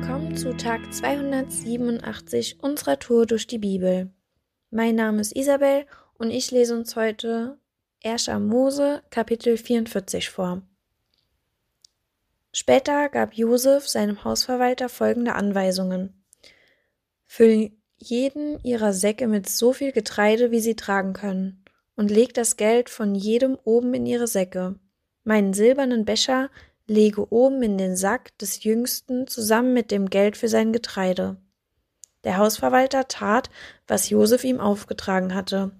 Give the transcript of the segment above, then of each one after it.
Willkommen zu Tag 287 unserer Tour durch die Bibel. Mein Name ist Isabel und ich lese uns heute 1. Mose Kapitel 44 vor. Später gab Josef seinem Hausverwalter folgende Anweisungen. Füll jeden ihrer Säcke mit so viel Getreide, wie sie tragen können, und leg das Geld von jedem oben in ihre Säcke. Meinen silbernen Becher lege oben in den Sack des Jüngsten zusammen mit dem Geld für sein Getreide. Der Hausverwalter tat, was Josef ihm aufgetragen hatte.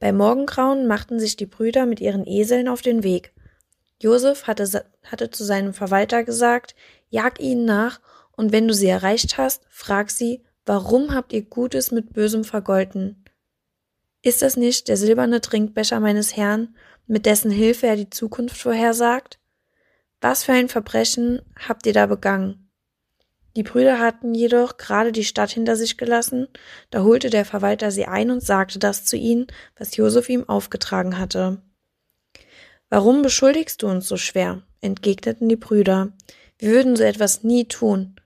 Bei Morgengrauen machten sich die Brüder mit ihren Eseln auf den Weg. Josef hatte, hatte zu seinem Verwalter gesagt, jag ihnen nach, und wenn du sie erreicht hast, frag sie, warum habt ihr Gutes mit Bösem vergolten? Ist das nicht der silberne Trinkbecher meines Herrn, mit dessen Hilfe er die Zukunft vorhersagt? Was für ein Verbrechen habt ihr da begangen? Die Brüder hatten jedoch gerade die Stadt hinter sich gelassen, da holte der Verwalter sie ein und sagte das zu ihnen, was Josef ihm aufgetragen hatte. Warum beschuldigst du uns so schwer? entgegneten die Brüder. Wir würden so etwas nie tun.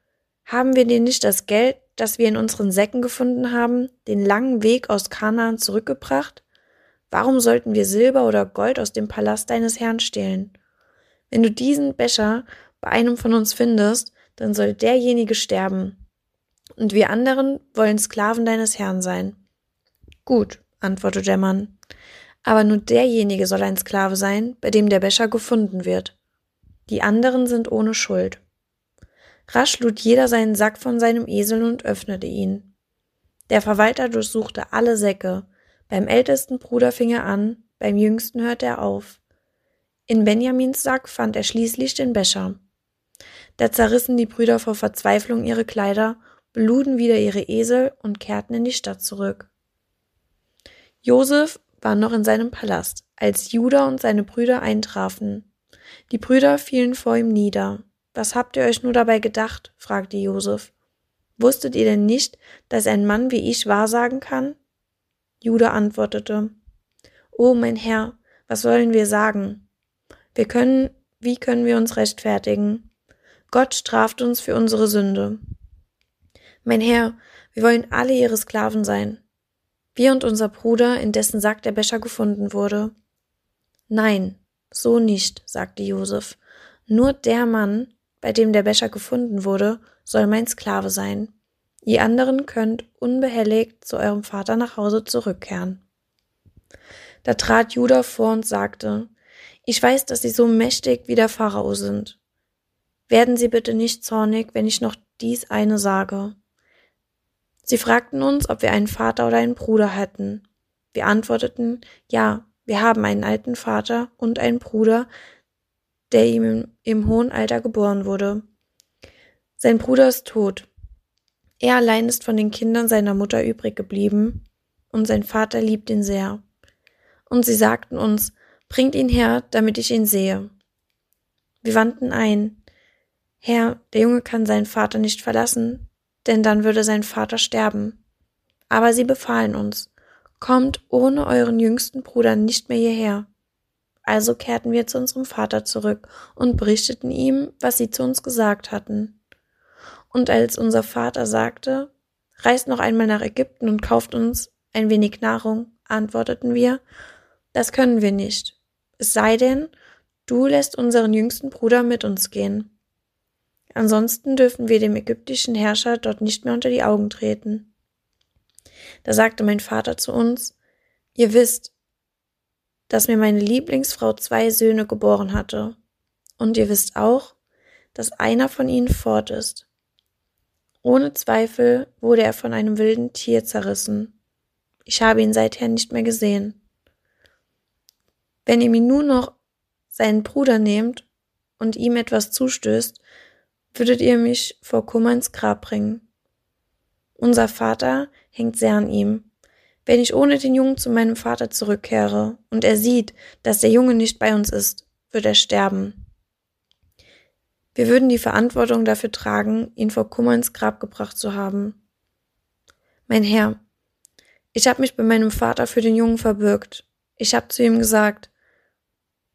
Haben wir dir nicht das Geld, das wir in unseren Säcken gefunden haben, den langen Weg aus Kanaan zurückgebracht? Warum sollten wir Silber oder Gold aus dem Palast deines Herrn stehlen? Wenn du diesen Becher bei einem von uns findest, dann soll derjenige sterben. Und wir anderen wollen Sklaven deines Herrn sein. Gut, antwortete der Mann. Aber nur derjenige soll ein Sklave sein, bei dem der Becher gefunden wird. Die anderen sind ohne Schuld. Rasch lud jeder seinen Sack von seinem Esel und öffnete ihn. Der Verwalter durchsuchte alle Säcke. Beim ältesten Bruder fing er an, beim jüngsten hörte er auf. In Benjamins Sack fand er schließlich den Becher. Da zerrissen die Brüder vor Verzweiflung ihre Kleider, beluden wieder ihre Esel und kehrten in die Stadt zurück. Josef war noch in seinem Palast, als Judah und seine Brüder eintrafen. Die Brüder fielen vor ihm nieder. Was habt ihr euch nur dabei gedacht? fragte Josef. Wusstet ihr denn nicht, dass ein Mann wie ich wahrsagen kann? Judah antwortete, O mein Herr, was sollen wir sagen? Wir können, wie können wir uns rechtfertigen? Gott straft uns für unsere Sünde. Mein Herr, wir wollen alle ihre Sklaven sein. Wir und unser Bruder, in dessen Sack der Becher gefunden wurde. Nein, so nicht, sagte Josef. Nur der Mann, bei dem der Becher gefunden wurde, soll mein Sklave sein. Ihr anderen könnt unbehelligt zu eurem Vater nach Hause zurückkehren. Da trat Judah vor und sagte, ich weiß, dass Sie so mächtig wie der Pharao sind. Werden Sie bitte nicht zornig, wenn ich noch dies eine sage. Sie fragten uns, ob wir einen Vater oder einen Bruder hätten. Wir antworteten, ja, wir haben einen alten Vater und einen Bruder, der ihm im, hohen Alter geboren wurde. Sein Bruder ist tot. Er allein ist von den Kindern seiner Mutter übrig geblieben, und sein Vater liebt ihn sehr. Und sie sagten uns, Bringt ihn her, damit ich ihn sehe. Wir wandten ein. Herr, der Junge kann seinen Vater nicht verlassen, denn dann würde sein Vater sterben. Aber sie befahlen uns, kommt ohne euren jüngsten Bruder nicht mehr hierher. Also kehrten wir zu unserem Vater zurück und berichteten ihm, was sie zu uns gesagt hatten. Und als unser Vater sagte, reist noch einmal nach Ägypten und kauft uns ein wenig Nahrung, antworteten wir, das können wir nicht. Es sei denn, du lässt unseren jüngsten Bruder mit uns gehen. Ansonsten dürfen wir dem ägyptischen Herrscher dort nicht mehr unter die Augen treten. Da sagte mein Vater zu uns, ihr wisst, dass mir meine Lieblingsfrau zwei Söhne geboren hatte, und ihr wisst auch, dass einer von ihnen fort ist. Ohne Zweifel wurde er von einem wilden Tier zerrissen. Ich habe ihn seither nicht mehr gesehen. Wenn ihr mir nur noch seinen Bruder nehmt und ihm etwas zustößt, würdet ihr mich vor Kummer ins Grab bringen. Unser Vater hängt sehr an ihm. Wenn ich ohne den Jungen zu meinem Vater zurückkehre und er sieht, dass der Junge nicht bei uns ist, wird er sterben. Wir würden die Verantwortung dafür tragen, ihn vor Kummer ins Grab gebracht zu haben. Mein Herr, ich habe mich bei meinem Vater für den Jungen verbürgt. Ich habe zu ihm gesagt,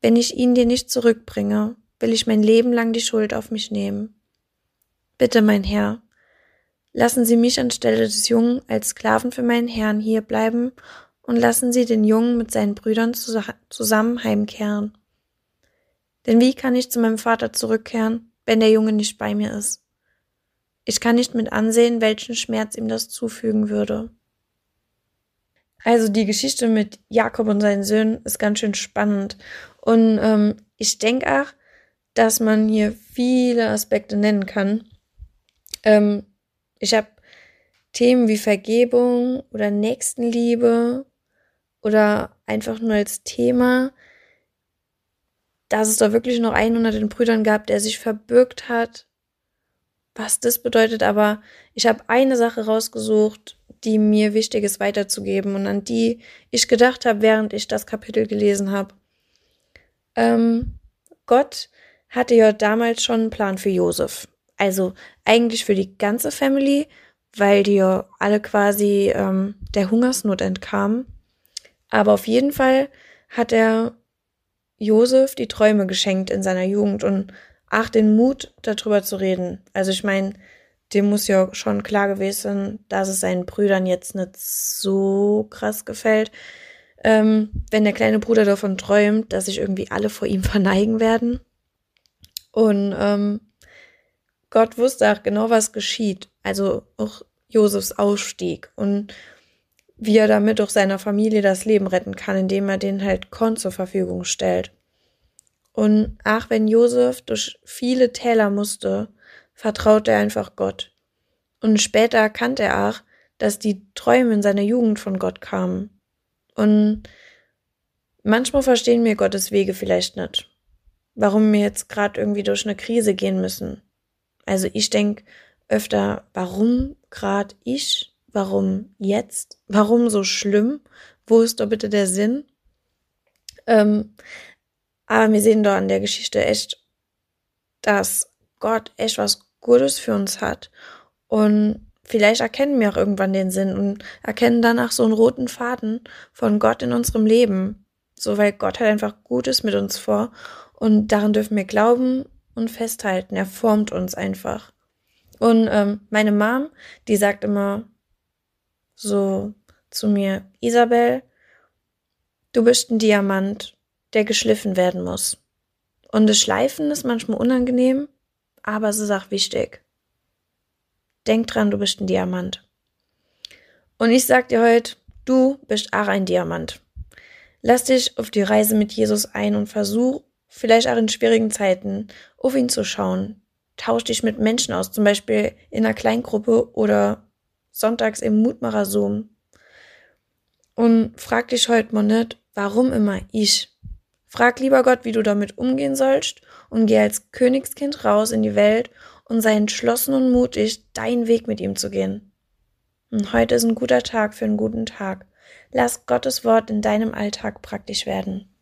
wenn ich ihn dir nicht zurückbringe, will ich mein Leben lang die Schuld auf mich nehmen. Bitte, mein Herr, lassen Sie mich anstelle des Jungen als Sklaven für meinen Herrn hier bleiben und lassen Sie den Jungen mit seinen Brüdern zusammen heimkehren. Denn wie kann ich zu meinem Vater zurückkehren, wenn der Junge nicht bei mir ist? Ich kann nicht mit ansehen, welchen Schmerz ihm das zufügen würde. Also die Geschichte mit Jakob und seinen Söhnen ist ganz schön spannend. Und ähm, ich denke auch, dass man hier viele Aspekte nennen kann. Ähm, ich habe Themen wie Vergebung oder Nächstenliebe oder einfach nur als Thema, dass es da wirklich noch einen unter den Brüdern gab, der sich verbürgt hat, was das bedeutet, aber ich habe eine Sache rausgesucht, die mir wichtig ist weiterzugeben und an die ich gedacht habe, während ich das Kapitel gelesen habe. Ähm, Gott hatte ja damals schon einen Plan für Josef. Also eigentlich für die ganze Family, weil die ja alle quasi ähm, der Hungersnot entkamen. Aber auf jeden Fall hat er Josef die Träume geschenkt in seiner Jugend und ach, den Mut, darüber zu reden. Also ich meine, dem muss ja schon klar gewesen, dass es seinen Brüdern jetzt nicht so krass gefällt. Ähm, wenn der kleine Bruder davon träumt, dass sich irgendwie alle vor ihm verneigen werden. Und ähm, Gott wusste auch genau, was geschieht. Also auch Josefs Ausstieg und wie er damit auch seiner Familie das Leben retten kann, indem er den halt Korn zur Verfügung stellt. Und ach, wenn Josef durch viele Täler musste, vertraute er einfach Gott. Und später erkannte er auch, dass die Träume in seiner Jugend von Gott kamen. Und manchmal verstehen wir Gottes Wege vielleicht nicht. Warum wir jetzt gerade irgendwie durch eine Krise gehen müssen. Also ich denke öfter, warum gerade ich? Warum jetzt? Warum so schlimm? Wo ist doch bitte der Sinn? Ähm, aber wir sehen da an der Geschichte echt, dass Gott echt was Gutes für uns hat. Und vielleicht erkennen wir auch irgendwann den Sinn und erkennen danach so einen roten Faden von Gott in unserem Leben. So, weil Gott hat einfach Gutes mit uns vor und daran dürfen wir glauben und festhalten. Er formt uns einfach. Und ähm, meine Mom, die sagt immer so zu mir, Isabel, du bist ein Diamant der geschliffen werden muss. Und das Schleifen ist manchmal unangenehm, aber es ist auch wichtig. Denk dran, du bist ein Diamant. Und ich sag dir heute, du bist auch ein Diamant. Lass dich auf die Reise mit Jesus ein und versuch, vielleicht auch in schwierigen Zeiten, auf ihn zu schauen. Tausch dich mit Menschen aus, zum Beispiel in einer Kleingruppe oder sonntags im Mutmacher Zoom. Und frag dich heute mal nicht, warum immer ich? Frag lieber Gott, wie du damit umgehen sollst und geh als Königskind raus in die Welt und sei entschlossen und mutig, deinen Weg mit ihm zu gehen. Und heute ist ein guter Tag für einen guten Tag. Lass Gottes Wort in deinem Alltag praktisch werden.